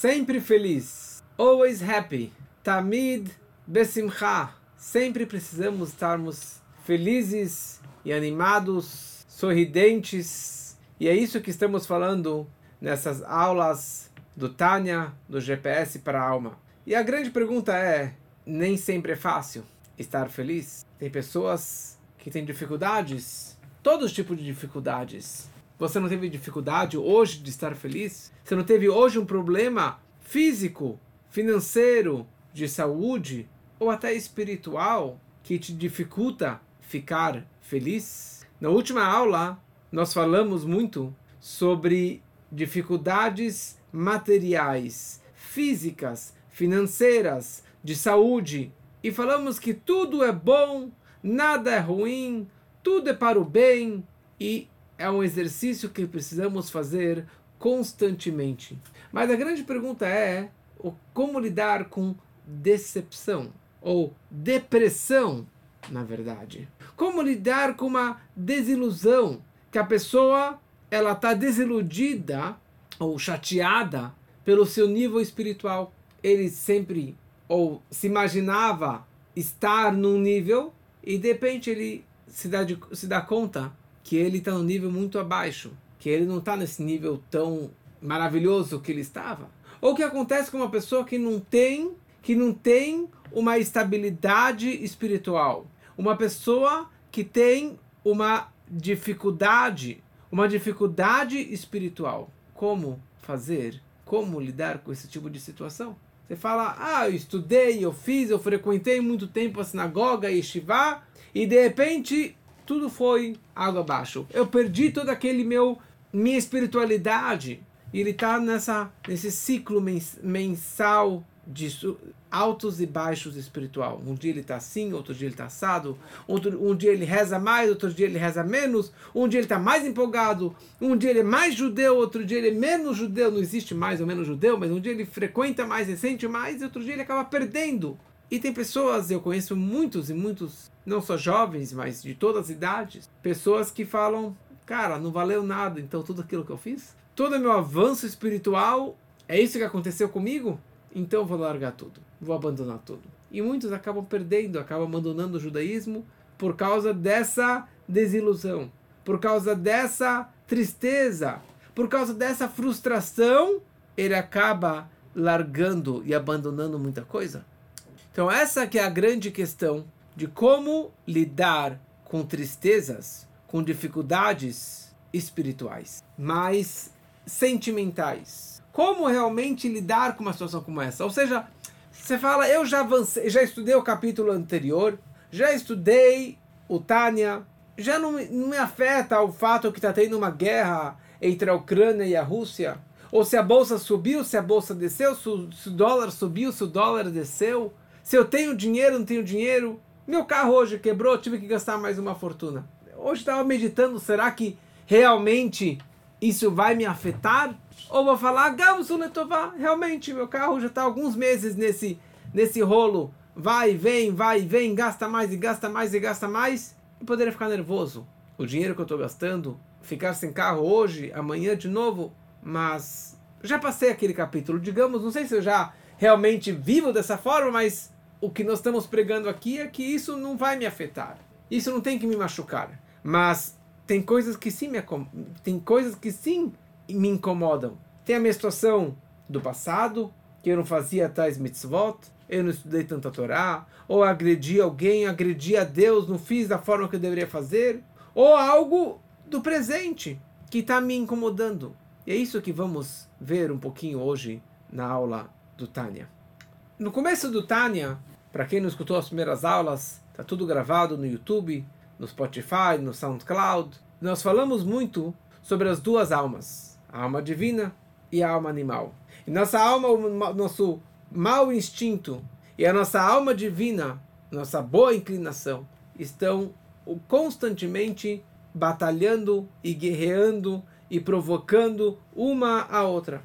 sempre feliz, always happy, tamid besimcha, sempre precisamos estarmos felizes e animados, sorridentes, e é isso que estamos falando nessas aulas do Tânia, do GPS para a alma. E a grande pergunta é: nem sempre é fácil estar feliz? Tem pessoas que têm dificuldades, todos os tipos de dificuldades. Você não teve dificuldade hoje de estar feliz? Você não teve hoje um problema físico, financeiro, de saúde ou até espiritual que te dificulta ficar feliz? Na última aula, nós falamos muito sobre dificuldades materiais, físicas, financeiras, de saúde e falamos que tudo é bom, nada é ruim, tudo é para o bem e é um exercício que precisamos fazer constantemente. Mas a grande pergunta é como lidar com decepção ou depressão, na verdade. Como lidar com uma desilusão que a pessoa ela está desiludida ou chateada pelo seu nível espiritual. Ele sempre ou se imaginava estar num nível e de repente ele se dá, de, se dá conta que ele está num nível muito abaixo, que ele não está nesse nível tão maravilhoso que ele estava. Ou o que acontece com uma pessoa que não tem, que não tem uma estabilidade espiritual, uma pessoa que tem uma dificuldade, uma dificuldade espiritual. Como fazer? Como lidar com esse tipo de situação? Você fala, ah, eu estudei, eu fiz, eu frequentei muito tempo a sinagoga e Shiva, e de repente tudo foi água abaixo. Eu perdi todo aquele meu minha espiritualidade. E ele está nessa nesse ciclo mensal de altos e baixos espiritual. Um dia ele está assim, outro dia ele está assado, outro, um dia ele reza mais, outro dia ele reza menos, um dia ele está mais empolgado, um dia ele é mais judeu, outro dia ele é menos judeu, não existe mais ou menos judeu, mas um dia ele frequenta mais e sente mais, e outro dia ele acaba perdendo. E tem pessoas, eu conheço muitos e muitos não só jovens, mas de todas as idades, pessoas que falam, cara, não valeu nada, então tudo aquilo que eu fiz, todo meu avanço espiritual, é isso que aconteceu comigo? Então vou largar tudo, vou abandonar tudo. E muitos acabam perdendo, acabam abandonando o judaísmo por causa dessa desilusão, por causa dessa tristeza, por causa dessa frustração, ele acaba largando e abandonando muita coisa. Então essa que é a grande questão de como lidar com tristezas, com dificuldades espirituais, mais sentimentais. Como realmente lidar com uma situação como essa? Ou seja, você fala, eu já avancei, já estudei o capítulo anterior, já estudei o Tânia, já não, não me afeta o fato que está tendo uma guerra entre a Ucrânia e a Rússia, ou se a bolsa subiu, se a bolsa desceu, se o dólar subiu, se o dólar desceu, se eu tenho dinheiro, não tenho dinheiro, meu carro hoje quebrou, tive que gastar mais uma fortuna. Hoje estava meditando, será que realmente isso vai me afetar? Ou vou falar, Gamsu Letová, realmente meu carro já está alguns meses nesse, nesse rolo, vai vem, vai vem, gasta mais e gasta mais e gasta mais, e poderia ficar nervoso. O dinheiro que eu estou gastando, ficar sem carro hoje, amanhã de novo, mas já passei aquele capítulo, digamos, não sei se eu já realmente vivo dessa forma, mas o que nós estamos pregando aqui é que isso não vai me afetar. Isso não tem que me machucar. Mas tem coisas que sim me tem coisas que sim me incomodam. Tem a minha situação do passado, que eu não fazia tais mitzvot, eu não estudei tanta Torá, ou agredi alguém, agredi a Deus, não fiz da forma que eu deveria fazer, ou algo do presente que está me incomodando. E é isso que vamos ver um pouquinho hoje na aula do Tânia. No começo do Tânia, para quem não escutou as primeiras aulas, está tudo gravado no YouTube, no Spotify, no SoundCloud. Nós falamos muito sobre as duas almas, a alma divina e a alma animal. E nossa alma, o nosso mau instinto e a nossa alma divina, nossa boa inclinação, estão constantemente batalhando e guerreando e provocando uma a outra.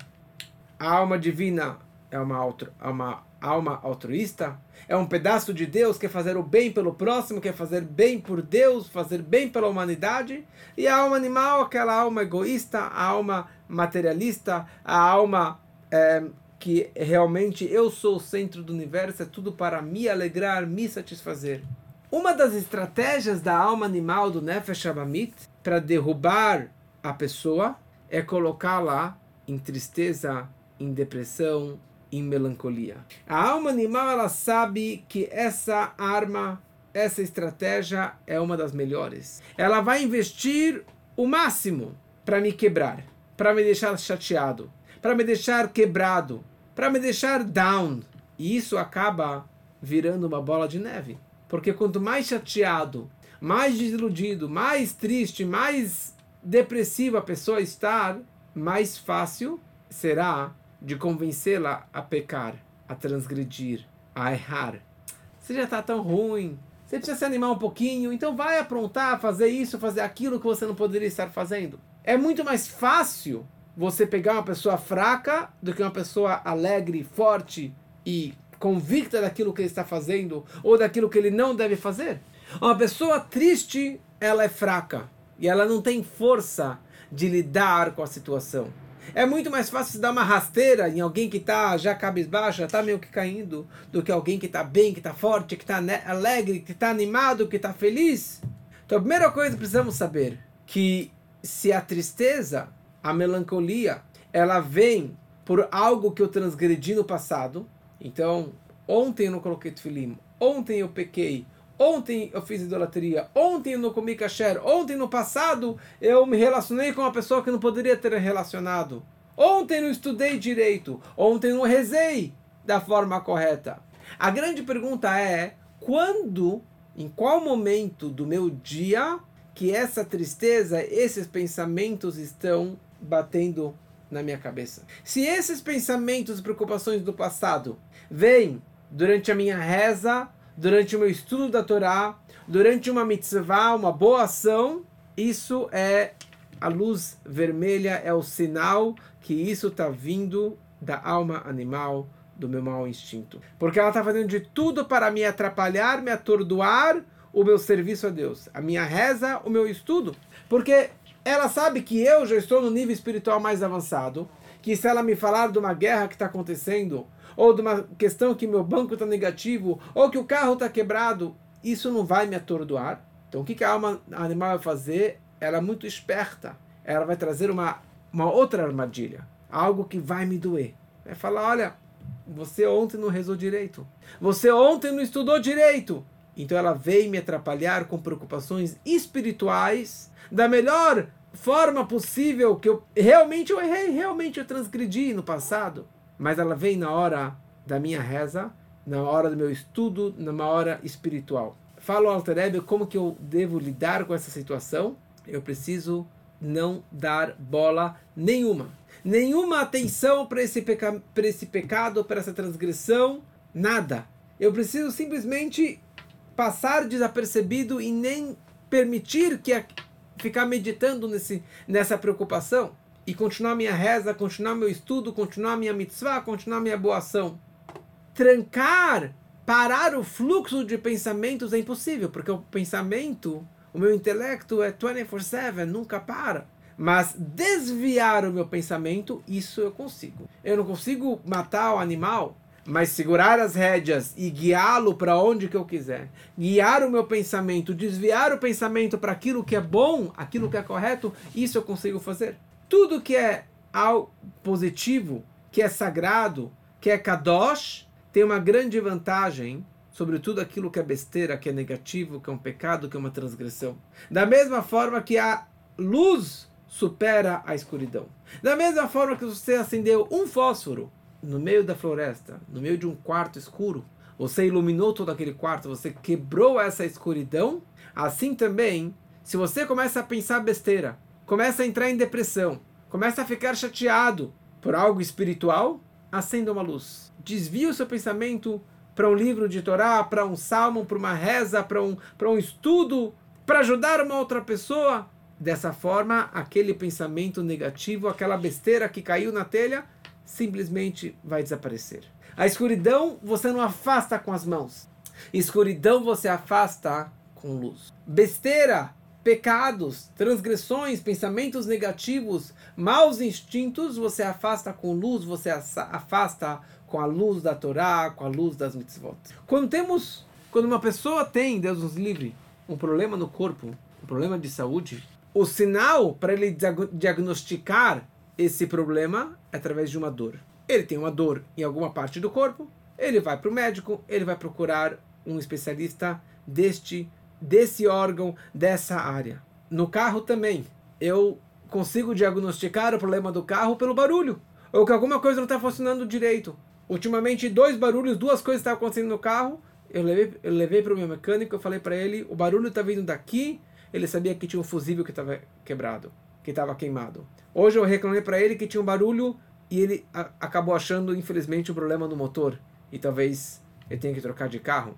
A alma divina é uma, é uma alma altruísta, é um pedaço de Deus, quer fazer o bem pelo próximo, quer fazer bem por Deus, fazer bem pela humanidade. E a alma animal, aquela alma egoísta, a alma materialista, a alma é, que realmente eu sou o centro do universo, é tudo para me alegrar, me satisfazer. Uma das estratégias da alma animal do Nefesh Abamit para derrubar a pessoa é colocá-la em tristeza, em depressão, em melancolia. A alma animal ela sabe que essa arma, essa estratégia é uma das melhores. Ela vai investir o máximo para me quebrar, para me deixar chateado, para me deixar quebrado, para me deixar down. E isso acaba virando uma bola de neve. Porque quanto mais chateado, mais desiludido, mais triste, mais depressiva a pessoa estar, mais fácil será de convencê-la a pecar, a transgredir, a errar. Você já está tão ruim, você precisa se animar um pouquinho, então vai aprontar, fazer isso, fazer aquilo que você não poderia estar fazendo. É muito mais fácil você pegar uma pessoa fraca do que uma pessoa alegre, forte e convicta daquilo que ele está fazendo ou daquilo que ele não deve fazer. Uma pessoa triste, ela é fraca e ela não tem força de lidar com a situação. É muito mais fácil se dar uma rasteira em alguém que está já cabisbaixo, já está meio que caindo, do que alguém que está bem, que está forte, que está alegre, que está animado, que está feliz. Então a primeira coisa que precisamos saber que se a tristeza, a melancolia, ela vem por algo que eu transgredi no passado. Então, ontem eu não coloquei tefilim, ontem eu pequei, Ontem eu fiz idolatria, ontem eu não comi kasher, ontem no passado eu me relacionei com uma pessoa que não poderia ter relacionado. Ontem não estudei direito, ontem não rezei da forma correta. A grande pergunta é: quando, em qual momento do meu dia que essa tristeza, esses pensamentos estão batendo na minha cabeça? Se esses pensamentos e preocupações do passado vêm durante a minha reza, durante o meu estudo da Torá, durante uma mitzvah, uma boa ação, isso é a luz vermelha, é o sinal que isso está vindo da alma animal, do meu mau instinto. Porque ela está fazendo de tudo para me atrapalhar, me atordoar o meu serviço a Deus, a minha reza, o meu estudo. Porque ela sabe que eu já estou no nível espiritual mais avançado, que se ela me falar de uma guerra que está acontecendo, ou de uma questão que meu banco está negativo, ou que o carro está quebrado, isso não vai me atordoar. Então o que, que a alma animal vai fazer? Ela é muito esperta. Ela vai trazer uma, uma outra armadilha. Algo que vai me doer. Vai falar, olha, você ontem não rezou direito. Você ontem não estudou direito. Então ela veio me atrapalhar com preocupações espirituais da melhor forma possível que eu realmente eu errei, realmente eu transgredi no passado mas ela vem na hora da minha reza, na hora do meu estudo, numa hora espiritual. Falo ao Alter como que eu devo lidar com essa situação. Eu preciso não dar bola nenhuma. Nenhuma atenção para esse, peca esse pecado, para essa transgressão, nada. Eu preciso simplesmente passar desapercebido e nem permitir que a, ficar meditando nesse, nessa preocupação e continuar minha reza, continuar meu estudo, continuar minha mitzvah, continuar minha boa ação. Trancar, parar o fluxo de pensamentos é impossível, porque o pensamento, o meu intelecto é 24/7, nunca para. Mas desviar o meu pensamento, isso eu consigo. Eu não consigo matar o animal, mas segurar as rédeas e guiá-lo para onde que eu quiser. Guiar o meu pensamento, desviar o pensamento para aquilo que é bom, aquilo que é correto, isso eu consigo fazer. Tudo que é positivo, que é sagrado, que é kadosh, tem uma grande vantagem sobre tudo aquilo que é besteira, que é negativo, que é um pecado, que é uma transgressão. Da mesma forma que a luz supera a escuridão. Da mesma forma que você acendeu um fósforo no meio da floresta, no meio de um quarto escuro, você iluminou todo aquele quarto, você quebrou essa escuridão, assim também, se você começa a pensar besteira, começa a entrar em depressão, começa a ficar chateado por algo espiritual, acenda uma luz. Desvia o seu pensamento para um livro de Torá, para um salmo, para uma reza, para um, para um estudo, para ajudar uma outra pessoa. Dessa forma, aquele pensamento negativo, aquela besteira que caiu na telha, simplesmente vai desaparecer. A escuridão você não afasta com as mãos. Escuridão você afasta com luz. Besteira pecados, transgressões, pensamentos negativos, maus instintos, você afasta com luz, você afasta com a luz da Torá, com a luz das mitzvot. Quando temos, quando uma pessoa tem, Deus nos livre, um problema no corpo, um problema de saúde, o sinal para ele diagnosticar esse problema é através de uma dor. Ele tem uma dor em alguma parte do corpo, ele vai para o médico, ele vai procurar um especialista deste desse órgão, dessa área. No carro também, eu consigo diagnosticar o problema do carro pelo barulho, ou que alguma coisa não está funcionando direito. Ultimamente, dois barulhos, duas coisas estavam acontecendo no carro. Eu levei, eu levei para o meu mecânico, eu falei para ele, o barulho está vindo daqui. Ele sabia que tinha um fusível que estava quebrado, que estava queimado. Hoje eu reclamei para ele que tinha um barulho e ele a, acabou achando, infelizmente, um problema no motor. E talvez ele tenha que trocar de carro.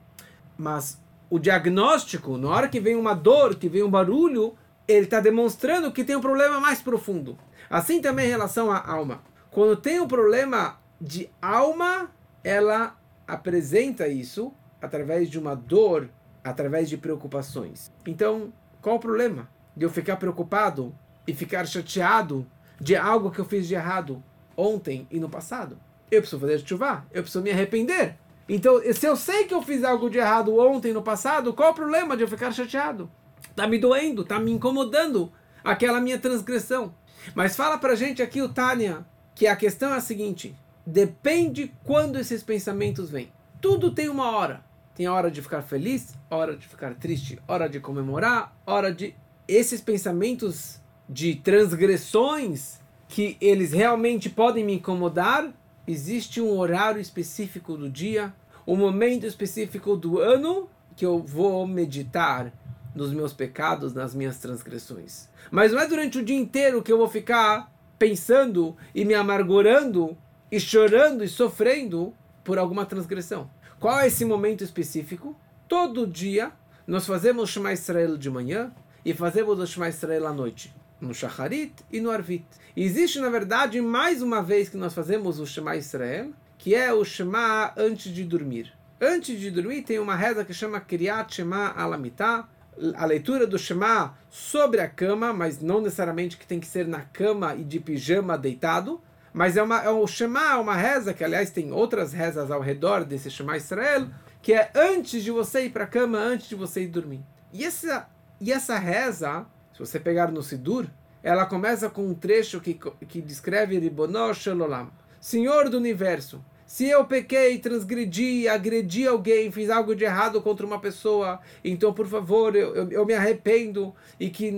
Mas o diagnóstico, na hora que vem uma dor, que vem um barulho, ele está demonstrando que tem um problema mais profundo. Assim também em relação à alma. Quando tem um problema de alma, ela apresenta isso através de uma dor, através de preocupações. Então, qual o problema de eu ficar preocupado e ficar chateado de algo que eu fiz de errado ontem e no passado? Eu preciso fazer chuva, eu preciso me arrepender. Então, se eu sei que eu fiz algo de errado ontem, no passado, qual o problema de eu ficar chateado? Tá me doendo, tá me incomodando aquela minha transgressão. Mas fala pra gente aqui o Tânia que a questão é a seguinte: depende quando esses pensamentos vêm. Tudo tem uma hora. Tem a hora de ficar feliz, hora de ficar triste, hora de comemorar, hora de. Esses pensamentos de transgressões que eles realmente podem me incomodar, existe um horário específico do dia, um momento específico do ano que eu vou meditar nos meus pecados, nas minhas transgressões. Mas não é durante o dia inteiro que eu vou ficar pensando e me amargurando e chorando e sofrendo por alguma transgressão. Qual é esse momento específico? Todo dia nós fazemos Shema Israel de manhã e fazemos o Shema Israel à noite no Shacharit e no Arvit. E existe, na verdade, mais uma vez que nós fazemos o Shema Israel, que é o Shema antes de dormir. Antes de dormir tem uma reza que chama Kriyat Shema Alamitah, a leitura do Shema sobre a cama, mas não necessariamente que tem que ser na cama e de pijama deitado, mas é, uma, é o Shema, é uma reza, que aliás tem outras rezas ao redor desse Shema Israel, que é antes de você ir para a cama, antes de você ir dormir. E essa, e essa reza, se você pegar no Sidur, ela começa com um trecho que, que descreve Ribonosh Olam, Senhor do Universo. Se eu pequei, transgredi, agredi alguém, fiz algo de errado contra uma pessoa, então, por favor, eu, eu, eu, me arrependo e que,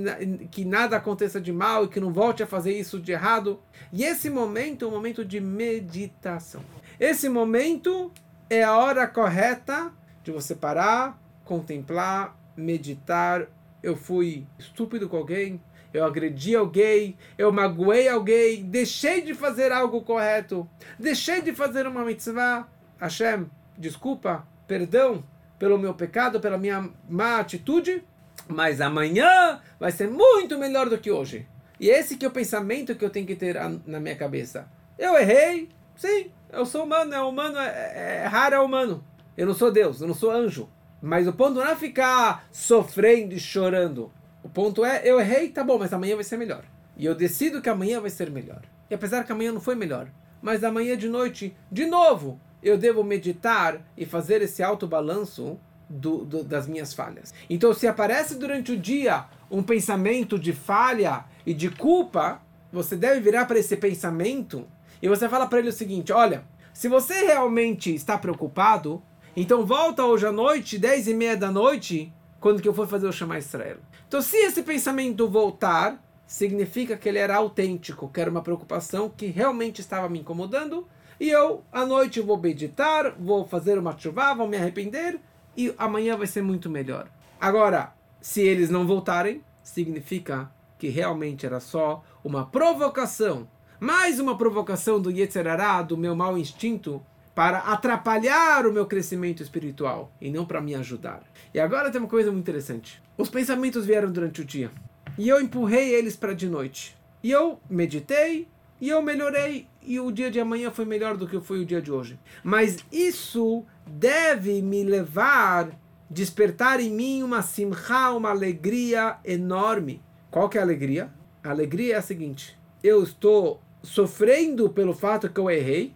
que nada aconteça de mal e que não volte a fazer isso de errado. E esse momento é um momento de meditação. Esse momento é a hora correta de você parar, contemplar, meditar, eu fui estúpido com alguém, eu agredi alguém, eu magoei alguém, deixei de fazer algo correto, deixei de fazer uma mitzvah. Hashem, desculpa, perdão pelo meu pecado, pela minha má atitude, mas amanhã vai ser muito melhor do que hoje. E esse que é o pensamento que eu tenho que ter na minha cabeça. Eu errei, sim, eu sou humano, é humano, é, é, é raro é humano. Eu não sou Deus, eu não sou anjo. Mas o ponto não é ficar sofrendo e chorando. O ponto é, eu errei, tá bom, mas amanhã vai ser melhor. E eu decido que amanhã vai ser melhor. E apesar que amanhã não foi melhor, mas amanhã de noite, de novo, eu devo meditar e fazer esse alto balanço do, do, das minhas falhas. Então, se aparece durante o dia um pensamento de falha e de culpa, você deve virar para esse pensamento e você fala para ele o seguinte: olha, se você realmente está preocupado, então volta hoje à noite, 10 e meia da noite, quando que eu for fazer o Shema Israel. Então se esse pensamento voltar, significa que ele era autêntico, que era uma preocupação que realmente estava me incomodando, e eu, à noite, vou meditar, vou fazer uma chuva, vou me arrepender, e amanhã vai ser muito melhor. Agora, se eles não voltarem, significa que realmente era só uma provocação, mais uma provocação do Yetzerará, do meu mau instinto, para atrapalhar o meu crescimento espiritual e não para me ajudar. E agora tem uma coisa muito interessante. Os pensamentos vieram durante o dia e eu empurrei eles para de noite. E eu meditei e eu melhorei e o dia de amanhã foi melhor do que foi o dia de hoje. Mas isso deve me levar despertar em mim uma simcha, uma alegria enorme. Qual que é a alegria? A alegria é a seguinte: eu estou sofrendo pelo fato que eu errei,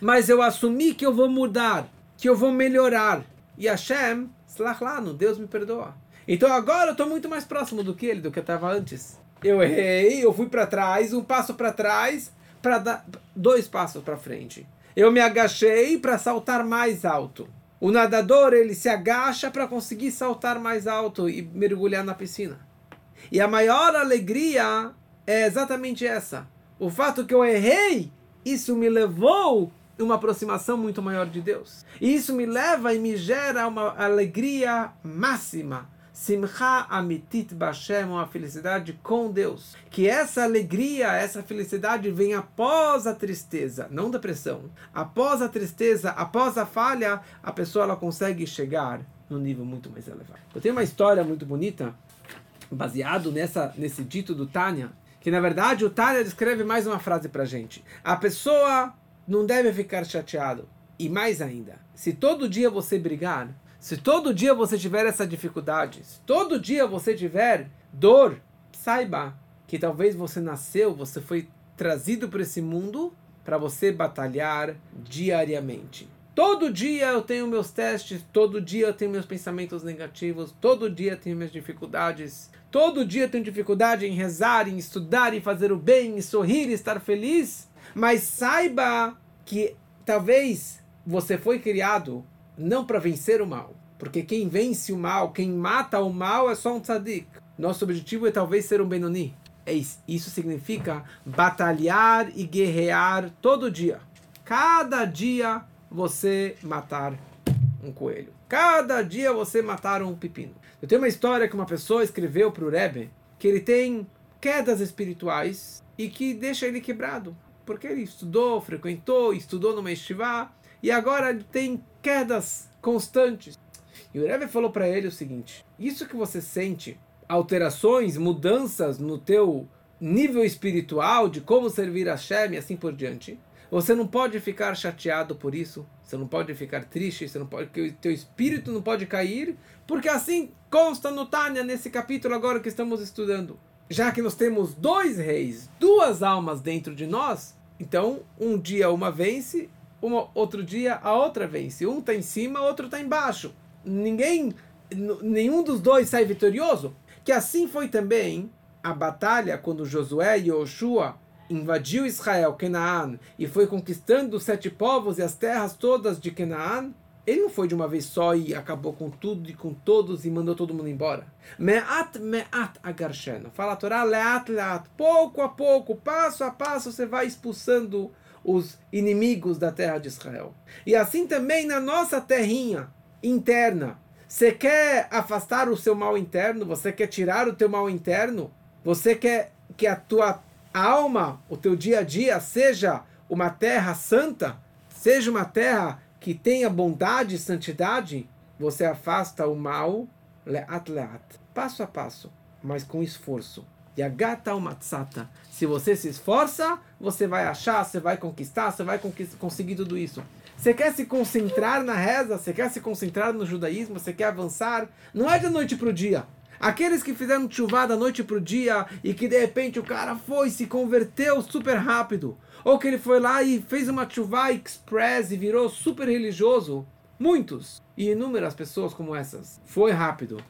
mas eu assumi que eu vou mudar, que eu vou melhorar. E Hashem, no Deus me perdoa. Então agora eu estou muito mais próximo do que ele, do que eu estava antes. Eu errei, eu fui para trás, um passo para trás, para dar dois passos para frente. Eu me agachei para saltar mais alto. O nadador ele se agacha para conseguir saltar mais alto e mergulhar na piscina. E a maior alegria é exatamente essa. O fato que eu errei, isso me levou uma aproximação muito maior de Deus. E isso me leva e me gera uma alegria máxima Simcha amitit bashem, uma felicidade com Deus. Que essa alegria, essa felicidade vem após a tristeza, não depressão. Após a tristeza, após a falha, a pessoa ela consegue chegar num nível muito mais elevado. Eu tenho uma história muito bonita, baseado nessa, nesse dito do Tânia, que na verdade o Tânia descreve mais uma frase pra gente. A pessoa não deve ficar chateado. E mais ainda, se todo dia você brigar, se todo dia você tiver essa dificuldade, se todo dia você tiver dor, saiba que talvez você nasceu, você foi trazido para esse mundo para você batalhar diariamente. Todo dia eu tenho meus testes, todo dia eu tenho meus pensamentos negativos, todo dia eu tenho minhas dificuldades, todo dia eu tenho dificuldade em rezar, em estudar, em fazer o bem, em sorrir, estar feliz. Mas saiba que talvez você foi criado não para vencer o mal. Porque quem vence o mal, quem mata o mal é só um tzadik. Nosso objetivo é talvez ser um Benoni. É isso. isso significa batalhar e guerrear todo dia. Cada dia você matar um coelho. Cada dia você matar um pepino. Eu tenho uma história que uma pessoa escreveu para o Rebbe que ele tem quedas espirituais e que deixa ele quebrado. Porque ele estudou, frequentou, estudou no Yeshiva e agora ele tem quedas constantes. E o Rebbe falou para ele o seguinte: isso que você sente, alterações, mudanças no teu nível espiritual de como servir a Hashem e assim por diante, você não pode ficar chateado por isso, você não pode ficar triste, você não pode, que o teu espírito não pode cair, porque assim consta no Tânia nesse capítulo agora que estamos estudando. Já que nós temos dois reis, duas almas dentro de nós, então um dia uma vence outro dia a outra vence. Um está em cima, outro está embaixo. Ninguém, nenhum dos dois sai vitorioso. Que assim foi também a batalha quando Josué e Yoshua invadiu Israel, Canaã, e foi conquistando os sete povos e as terras todas de Canaã. Ele não foi de uma vez só e acabou com tudo e com todos e mandou todo mundo embora. Me'at me'at agarsheno. Fala a Torá, leat leat. Pouco a pouco, passo a passo, você vai expulsando os inimigos da terra de Israel. E assim também na nossa terrinha interna. Você quer afastar o seu mal interno? Você quer tirar o teu mal interno? Você quer que a tua alma, o teu dia a dia seja uma terra santa? Seja uma terra que tenha bondade e santidade? Você afasta o mal leat leat, passo a passo, mas com esforço. Yagata matzata. Se você se esforça, você vai achar, você vai conquistar, você vai conseguir tudo isso. Você quer se concentrar na reza, você quer se concentrar no judaísmo, você quer avançar, não é de noite para o dia. Aqueles que fizeram chuva da noite para o dia e que de repente o cara foi se converteu super rápido, ou que ele foi lá e fez uma chuva express e virou super religioso, muitos. E inúmeras pessoas como essas, foi rápido.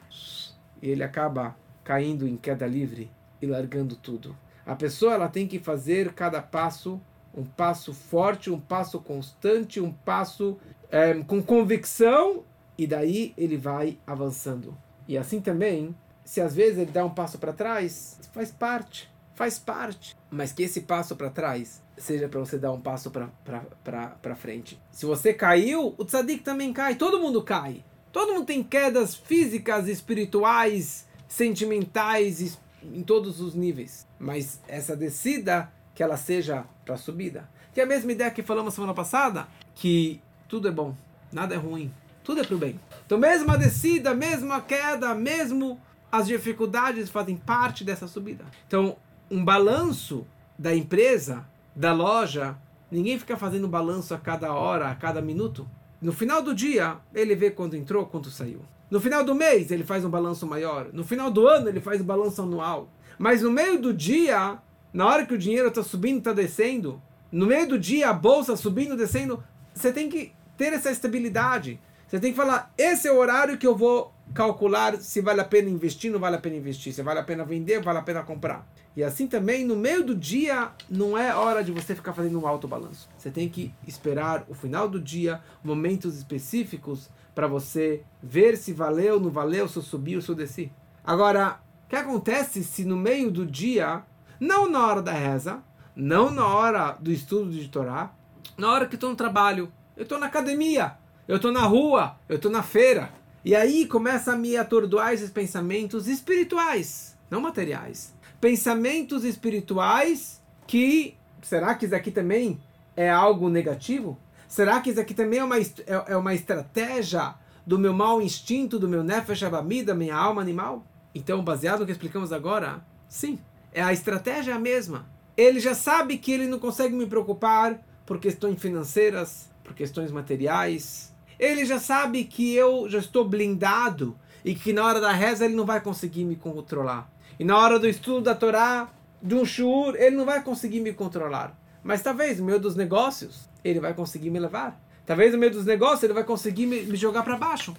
E ele acaba caindo em queda livre e largando tudo. A pessoa ela tem que fazer cada passo um passo forte, um passo constante, um passo é, com convicção. E daí ele vai avançando. E assim também, se às vezes ele dá um passo para trás, faz parte, faz parte. Mas que esse passo para trás seja para você dar um passo para frente. Se você caiu, o tzadik também cai, todo mundo cai. Todo mundo tem quedas físicas, espirituais, sentimentais, em todos os níveis. Mas essa descida, que ela seja para subida. Que é a mesma ideia que falamos semana passada, que tudo é bom, nada é ruim, tudo é para o bem. Então, mesmo a descida, mesmo a queda, mesmo as dificuldades fazem parte dessa subida. Então, um balanço da empresa, da loja, ninguém fica fazendo balanço a cada hora, a cada minuto. No final do dia, ele vê quando entrou, quando saiu. No final do mês ele faz um balanço maior. No final do ano ele faz um balanço anual. Mas no meio do dia, na hora que o dinheiro está subindo, está descendo, no meio do dia a bolsa subindo, descendo, você tem que ter essa estabilidade. Você tem que falar, esse é o horário que eu vou calcular se vale a pena investir, não vale a pena investir, se vale a pena vender, vale a pena comprar. E assim também, no meio do dia, não é hora de você ficar fazendo um alto balanço. Você tem que esperar o final do dia, momentos específicos, para você ver se valeu, não valeu, se eu subi ou se eu desci. Agora, o que acontece se no meio do dia, não na hora da reza, não na hora do estudo de Torá, na hora que estou no trabalho, eu estou na academia, eu estou na rua, eu estou na feira, e aí começa a me atordoar esses pensamentos espirituais, não materiais. Pensamentos espirituais que, será que isso aqui também é algo negativo? Será que isso aqui também é uma, é, é uma estratégia do meu mau instinto, do meu nefesh abami, da minha alma animal? Então, baseado no que explicamos agora, sim, é a estratégia a mesma. Ele já sabe que ele não consegue me preocupar por questões financeiras, por questões materiais. Ele já sabe que eu já estou blindado e que na hora da reza ele não vai conseguir me controlar. E na hora do estudo da Torá, de um shur, ele não vai conseguir me controlar. Mas talvez no meio dos negócios, ele vai conseguir me levar. Talvez no meio dos negócios ele vai conseguir me, me jogar para baixo.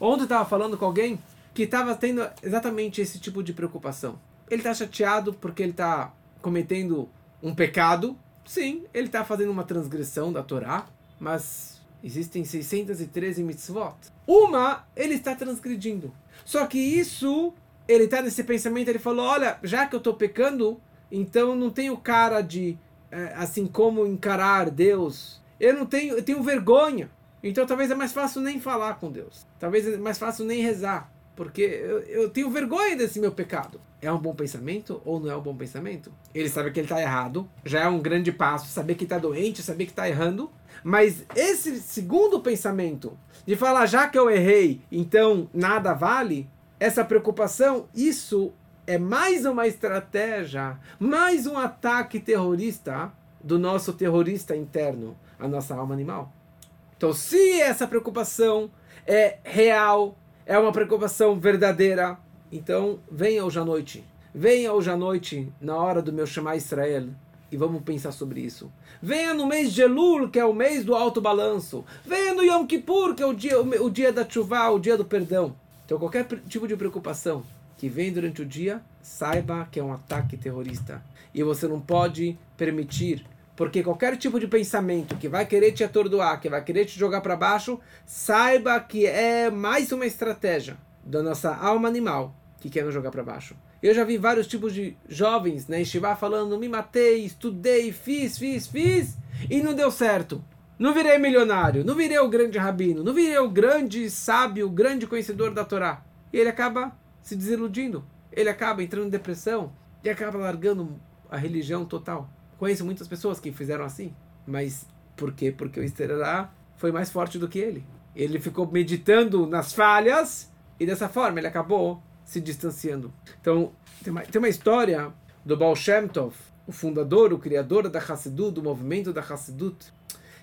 Ontem eu estava falando com alguém que estava tendo exatamente esse tipo de preocupação. Ele está chateado porque ele está cometendo um pecado. Sim, ele está fazendo uma transgressão da Torá, mas existem 613 mitzvot. Uma ele está transgredindo. Só que isso, ele está nesse pensamento, ele falou: olha, já que eu estou pecando, então não tenho cara de é, assim como encarar Deus. Eu não tenho, eu tenho vergonha. Então talvez é mais fácil nem falar com Deus. Talvez é mais fácil nem rezar. Porque eu, eu tenho vergonha desse meu pecado. É um bom pensamento ou não é um bom pensamento? Ele sabe que ele está errado. Já é um grande passo. Saber que está doente, saber que está errando. Mas esse segundo pensamento, de falar já que eu errei, então nada vale, essa preocupação, isso é mais uma estratégia, mais um ataque terrorista do nosso terrorista interno, a nossa alma animal. Então, se essa preocupação é real, é uma preocupação verdadeira, então venha hoje à noite. Venha hoje à noite, na hora do meu chamar Israel, e vamos pensar sobre isso. Venha no mês de Elul, que é o mês do alto balanço. Venha no Yom Kippur, que é o dia, o dia da chuva, o dia do perdão. Então, qualquer tipo de preocupação, que vem durante o dia, saiba que é um ataque terrorista. E você não pode permitir, porque qualquer tipo de pensamento que vai querer te atordoar, que vai querer te jogar para baixo, saiba que é mais uma estratégia da nossa alma animal que quer nos jogar para baixo. Eu já vi vários tipos de jovens na né, Estivá falando: me matei, estudei, fiz, fiz, fiz, e não deu certo. Não virei milionário, não virei o grande rabino, não virei o grande sábio, o grande conhecedor da Torá. E ele acaba se desiludindo. Ele acaba entrando em depressão e acaba largando a religião total. Conheço muitas pessoas que fizeram assim, mas por quê? Porque o Esterará foi mais forte do que ele. Ele ficou meditando nas falhas e dessa forma ele acabou se distanciando. Então, tem uma, tem uma história do Baal Shem Tov, o fundador, o criador da Hassidut, do movimento da Hassidut,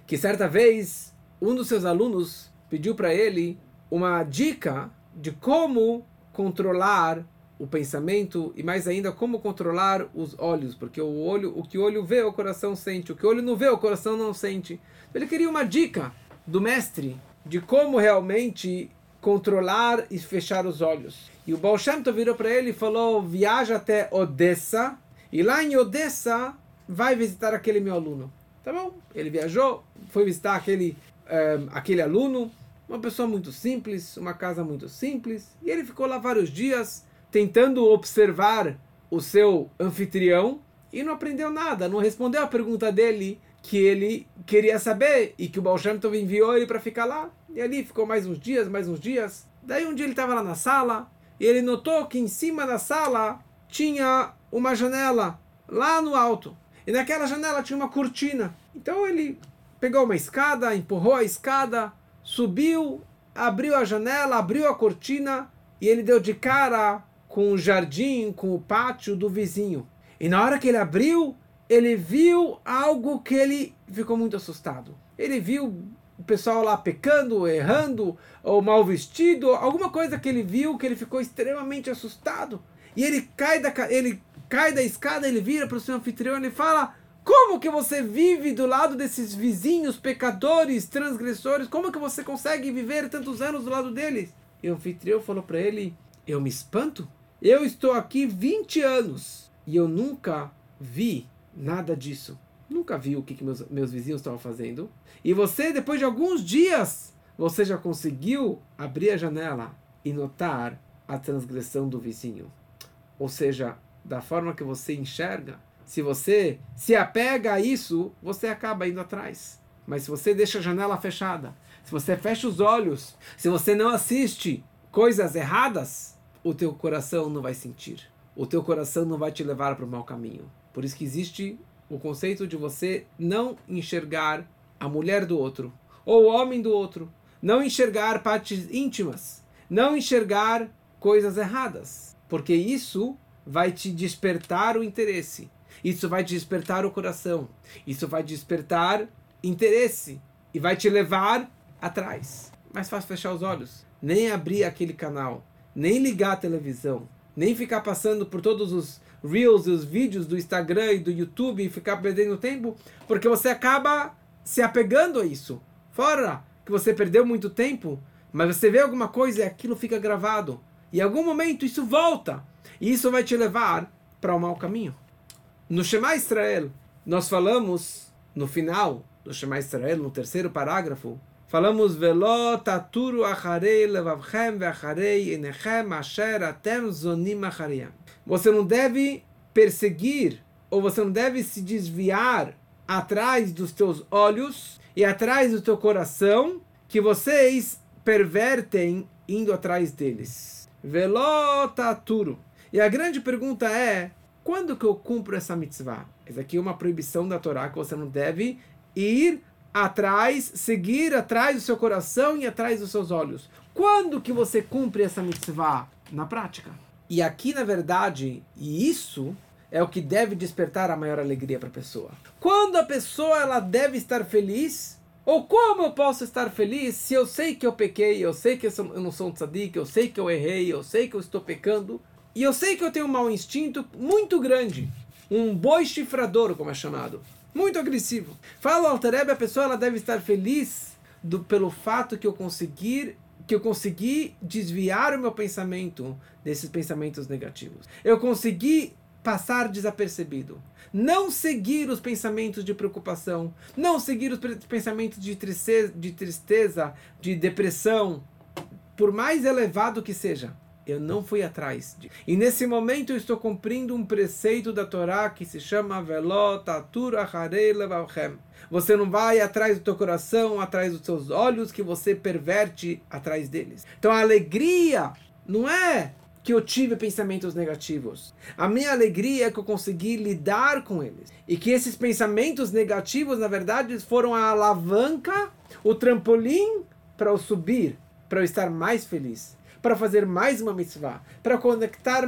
que certa vez um dos seus alunos pediu para ele uma dica de como controlar o pensamento e mais ainda como controlar os olhos, porque o olho, o que o olho vê, o coração sente, o que o olho não vê, o coração não sente. Ele queria uma dica do mestre de como realmente controlar e fechar os olhos. E o Baal Shem virou para ele e falou: "Viaja até Odessa e lá em Odessa vai visitar aquele meu aluno". Tá bom? Ele viajou, foi visitar aquele um, aquele aluno uma pessoa muito simples, uma casa muito simples, e ele ficou lá vários dias tentando observar o seu anfitrião e não aprendeu nada, não respondeu a pergunta dele que ele queria saber e que o Baal enviou ele para ficar lá. E ali ficou mais uns dias, mais uns dias. Daí um dia ele estava lá na sala e ele notou que em cima da sala tinha uma janela lá no alto. E naquela janela tinha uma cortina. Então ele pegou uma escada, empurrou a escada, subiu, abriu a janela, abriu a cortina e ele deu de cara com o jardim, com o pátio do vizinho. E na hora que ele abriu, ele viu algo que ele ficou muito assustado. Ele viu pessoal lá pecando, errando, ou mal vestido, alguma coisa que ele viu que ele ficou extremamente assustado. E ele cai da, ele cai da escada, ele vira para o seu anfitrião e fala: Como que você vive do lado desses vizinhos pecadores, transgressores? Como que você consegue viver tantos anos do lado deles? E o anfitrião falou para ele: Eu me espanto? Eu estou aqui 20 anos e eu nunca vi nada disso. Nunca vi o que, que meus, meus vizinhos estavam fazendo. E você, depois de alguns dias, você já conseguiu abrir a janela e notar a transgressão do vizinho. Ou seja, da forma que você enxerga, se você se apega a isso, você acaba indo atrás. Mas se você deixa a janela fechada, se você fecha os olhos, se você não assiste coisas erradas, o teu coração não vai sentir. O teu coração não vai te levar para o mau caminho. Por isso que existe o conceito de você não enxergar a mulher do outro ou o homem do outro, não enxergar partes íntimas, não enxergar coisas erradas, porque isso vai te despertar o interesse, isso vai despertar o coração, isso vai despertar interesse e vai te levar atrás. Mais fácil fechar os olhos, nem abrir aquele canal, nem ligar a televisão, nem ficar passando por todos os reels e os vídeos do Instagram e do YouTube e ficar perdendo tempo, porque você acaba se apegando a isso. Fora que você perdeu muito tempo, mas você vê alguma coisa e aquilo fica gravado. E em algum momento isso volta. E isso vai te levar para o mau caminho. No Shema Israel, nós falamos, no final do Shema Israel, no terceiro parágrafo, falamos Velo taturu acharei levavchem ve'acharei enechem asher atem zonim achareyam. Você não deve perseguir, ou você não deve se desviar atrás dos teus olhos e atrás do teu coração, que vocês pervertem indo atrás deles. Velotaturo. E a grande pergunta é: quando que eu cumpro essa mitzvah? Essa aqui é uma proibição da Torá que você não deve ir atrás, seguir atrás do seu coração e atrás dos seus olhos. Quando que você cumpre essa mitzvah na prática? E aqui, na verdade, e isso é o que deve despertar a maior alegria para a pessoa. Quando a pessoa ela deve estar feliz, ou como eu posso estar feliz se eu sei que eu pequei, eu sei que eu não sou um tzadik, eu sei que eu errei, eu sei que eu estou pecando, e eu sei que eu tenho um mau instinto muito grande, um boi chifrador, como é chamado, muito agressivo. Fala ao Altareb, a pessoa ela deve estar feliz do, pelo fato que eu conseguir que eu consegui desviar o meu pensamento desses pensamentos negativos. Eu consegui passar desapercebido. Não seguir os pensamentos de preocupação, não seguir os pensamentos de tristeza, de, tristeza, de depressão, por mais elevado que seja. Eu não fui atrás. De... E nesse momento eu estou cumprindo um preceito da Torá que se chama Velot Atura Você não vai atrás do teu coração, atrás dos teus olhos, que você perverte atrás deles. Então a alegria não é que eu tive pensamentos negativos. A minha alegria é que eu consegui lidar com eles. E que esses pensamentos negativos, na verdade, foram a alavanca, o trampolim para eu subir, para eu estar mais feliz, para fazer mais uma mitzvah, para conectar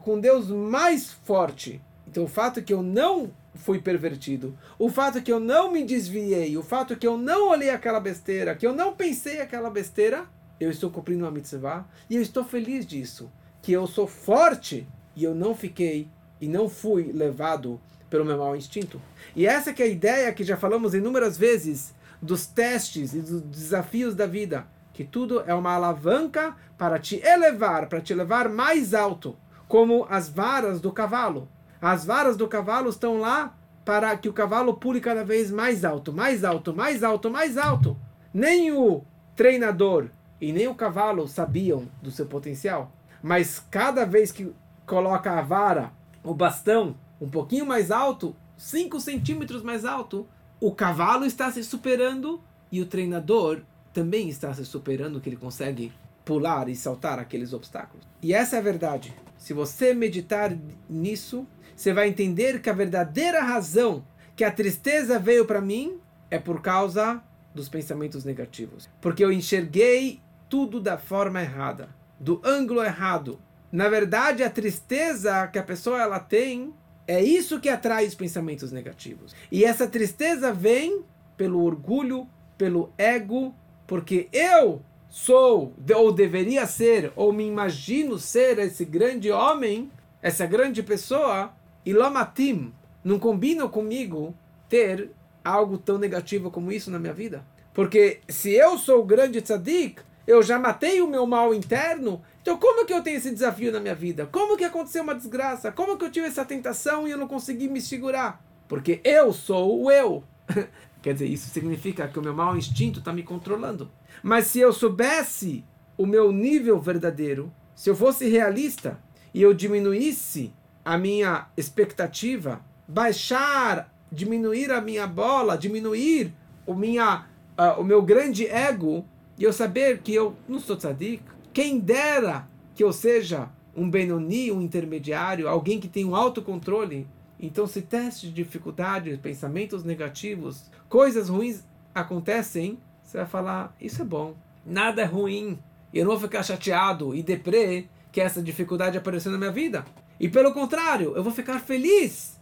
com Deus mais forte. Então, o fato que eu não fui pervertido, o fato que eu não me desviei, o fato que eu não olhei aquela besteira, que eu não pensei aquela besteira, eu estou cumprindo uma mitzvah e eu estou feliz disso que eu sou forte e eu não fiquei e não fui levado pelo meu mau instinto. E essa que é a ideia que já falamos inúmeras vezes dos testes e dos desafios da vida, que tudo é uma alavanca para te elevar, para te levar mais alto, como as varas do cavalo. As varas do cavalo estão lá para que o cavalo pule cada vez mais alto, mais alto, mais alto, mais alto. Nem o treinador e nem o cavalo sabiam do seu potencial mas cada vez que coloca a vara, o bastão, um pouquinho mais alto, 5 centímetros mais alto, o cavalo está se superando e o treinador também está se superando, que ele consegue pular e saltar aqueles obstáculos. E essa é a verdade. Se você meditar nisso, você vai entender que a verdadeira razão que a tristeza veio para mim é por causa dos pensamentos negativos. Porque eu enxerguei tudo da forma errada do ângulo errado. Na verdade, a tristeza que a pessoa ela tem é isso que atrai os pensamentos negativos. E essa tristeza vem pelo orgulho, pelo ego, porque eu sou, ou deveria ser, ou me imagino ser esse grande homem, essa grande pessoa, e Lomatim, não combina comigo ter algo tão negativo como isso na minha vida. Porque se eu sou o grande tzadik, eu já matei o meu mal interno, então como que eu tenho esse desafio na minha vida? Como que aconteceu uma desgraça? Como que eu tive essa tentação e eu não consegui me segurar? Porque eu sou o eu. Quer dizer, isso significa que o meu mau instinto está me controlando. Mas se eu soubesse o meu nível verdadeiro, se eu fosse realista e eu diminuísse a minha expectativa, baixar, diminuir a minha bola, diminuir o, minha, uh, o meu grande ego, e eu saber que eu não sou tzadik, quem dera que eu seja um Benoni, um intermediário, alguém que tem um autocontrole. Então, se testes de dificuldades, pensamentos negativos, coisas ruins acontecem, você vai falar: Isso é bom, nada é ruim. Eu não vou ficar chateado e deprê que essa dificuldade apareceu na minha vida. E pelo contrário, eu vou ficar feliz,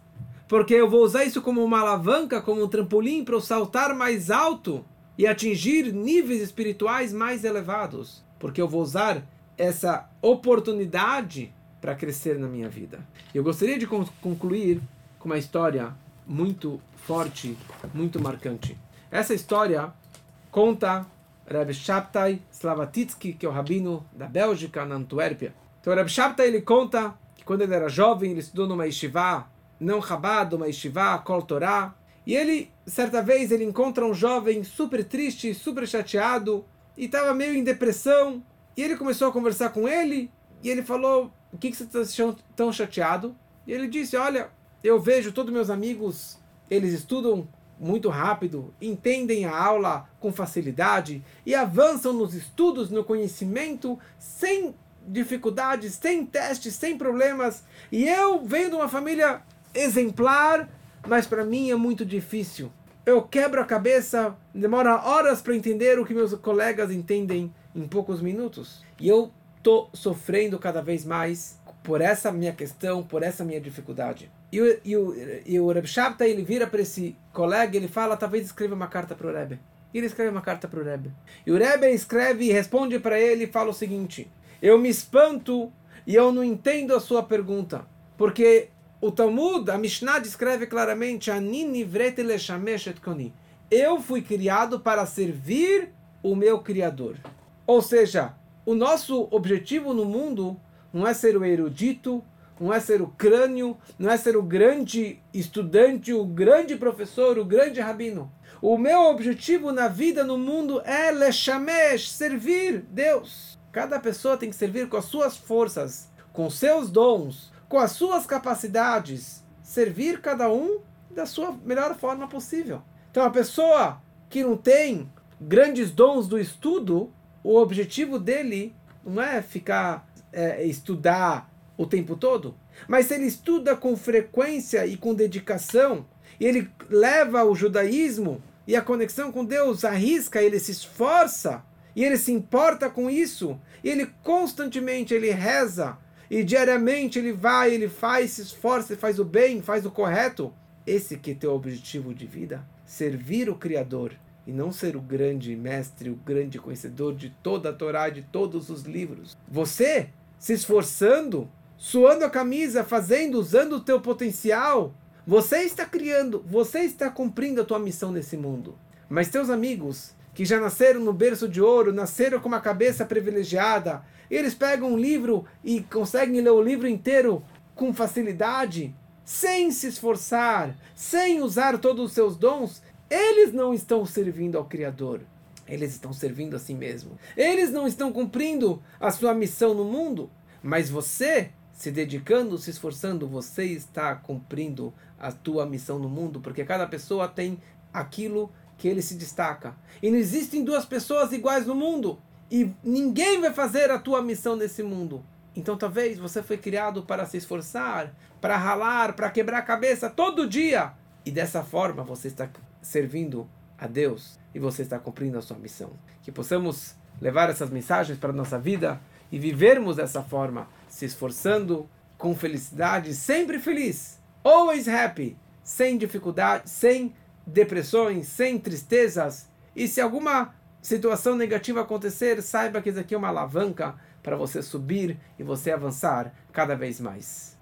porque eu vou usar isso como uma alavanca, como um trampolim para eu saltar mais alto e atingir níveis espirituais mais elevados, porque eu vou usar essa oportunidade para crescer na minha vida. Eu gostaria de concluir com uma história muito forte, muito marcante. Essa história conta Reb Shabtai Slavatitsky, que é o rabino da Bélgica, na Antuérpia. Então, Reb Shabtai ele conta que quando ele era jovem, ele estudou numa yeshiva, não Chabad, uma yeshiva, Kol Torah, e ele, certa vez, ele encontra um jovem super triste, super chateado, e estava meio em depressão. E ele começou a conversar com ele, e ele falou: O que, que você está tão chateado? E ele disse: Olha, eu vejo todos meus amigos, eles estudam muito rápido, entendem a aula com facilidade e avançam nos estudos, no conhecimento, sem dificuldades, sem testes, sem problemas. E eu venho de uma família exemplar, mas para mim é muito difícil. Eu quebro a cabeça, demora horas para entender o que meus colegas entendem em poucos minutos. E eu tô sofrendo cada vez mais por essa minha questão, por essa minha dificuldade. E o, e o, e o Reb Shabta, ele vira para esse colega ele fala, talvez escreva uma carta para o Rebbe. E ele escreve uma carta para o Rebbe. E o Rebbe escreve e responde para ele e fala o seguinte, eu me espanto e eu não entendo a sua pergunta, porque o Talmud, a Mishnah descreve claramente Eu fui criado para servir o meu Criador. Ou seja, o nosso objetivo no mundo não é ser o erudito, não é ser o crânio, não é ser o grande estudante, o grande professor, o grande rabino. O meu objetivo na vida, no mundo, é lechamesh, servir Deus. Cada pessoa tem que servir com as suas forças, com seus dons, com as suas capacidades, servir cada um da sua melhor forma possível. Então, a pessoa que não tem grandes dons do estudo, o objetivo dele não é ficar é, estudar o tempo todo, mas se ele estuda com frequência e com dedicação, e ele leva o judaísmo e a conexão com Deus, arrisca, ele se esforça, e ele se importa com isso, e ele constantemente ele reza, e diariamente ele vai, ele faz, se esforça, ele faz o bem, faz o correto. Esse que é teu objetivo de vida, servir o Criador e não ser o grande mestre, o grande conhecedor de toda a Torá, de todos os livros. Você se esforçando, suando a camisa, fazendo, usando o teu potencial, você está criando, você está cumprindo a tua missão nesse mundo. Mas teus amigos, que já nasceram no berço de ouro, nasceram com uma cabeça privilegiada, eles pegam um livro e conseguem ler o livro inteiro com facilidade, sem se esforçar, sem usar todos os seus dons, eles não estão servindo ao Criador. Eles estão servindo a si mesmo. Eles não estão cumprindo a sua missão no mundo. Mas você, se dedicando, se esforçando, você está cumprindo a tua missão no mundo, porque cada pessoa tem aquilo que ele se destaca. E não existem duas pessoas iguais no mundo. E ninguém vai fazer a tua missão nesse mundo. Então talvez você foi criado para se esforçar, para ralar, para quebrar a cabeça todo dia. E dessa forma você está servindo a Deus e você está cumprindo a sua missão. Que possamos levar essas mensagens para a nossa vida e vivermos dessa forma, se esforçando com felicidade, sempre feliz, always happy, sem dificuldade, sem depressões, sem tristezas E se alguma situação negativa acontecer, saiba que isso aqui é uma alavanca para você subir e você avançar cada vez mais.